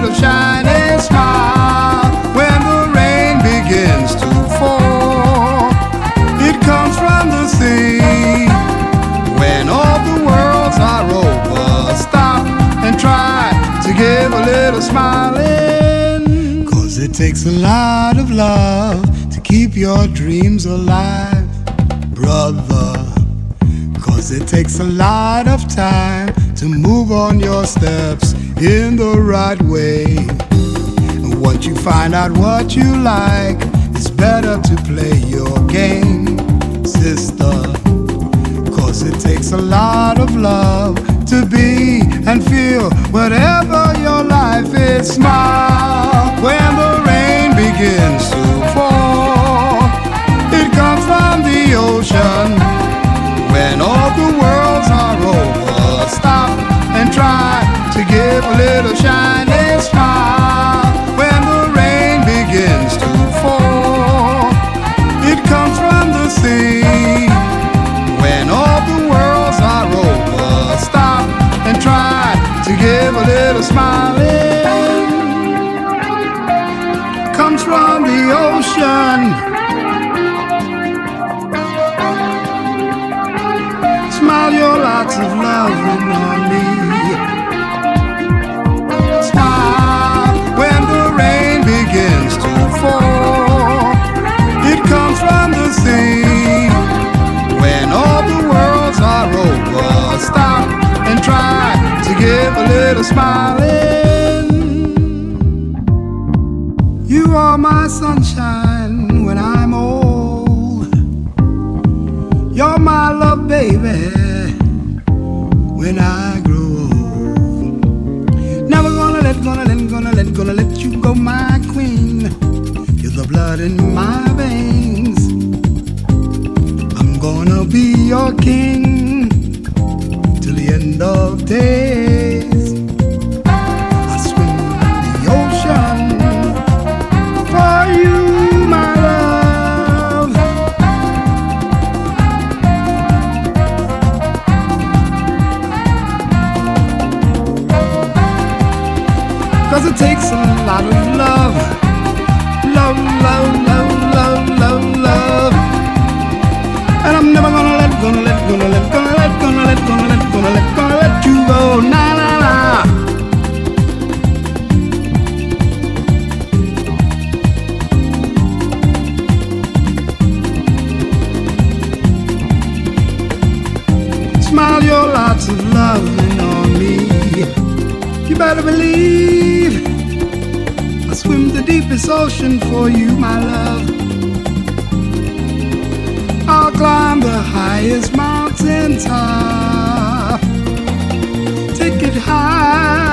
little shining smile when the rain begins to fall. It comes from the sea when all the worlds are over. Stop and try to give a little smiling. Cause it takes a lot of love to keep your dreams alive, brother. Cause it takes a lot of time to move on your steps in the right way. Once you find out what you like, it's better to play your game, sister. Cause it takes a lot of love to be and feel whatever your life is. Smile when the rain begins to fall. A little shining smile when the rain begins to fall. It comes from the sea when all the worlds are over. Stop and try to give a little smiling. Comes from the ocean. Smile your lots of loving on me. Little smiling. You are my sunshine when I'm old. You're my love, baby, when I grow old. Never gonna let, gonna let, gonna let, gonna let you go, my queen. You're the blood in my veins. I'm gonna be your king till the end of days. Takes a lot of love. Love, love, love, love, love, love. And I'm never gonna let, gonna let, gonna let, gonna let, gonna let, gonna let, gonna let, gonna let you go. Nah, nah, nah. Smile your lots of loving on me. You better believe this ocean for you, my love. I'll climb the highest mountain top, take it high.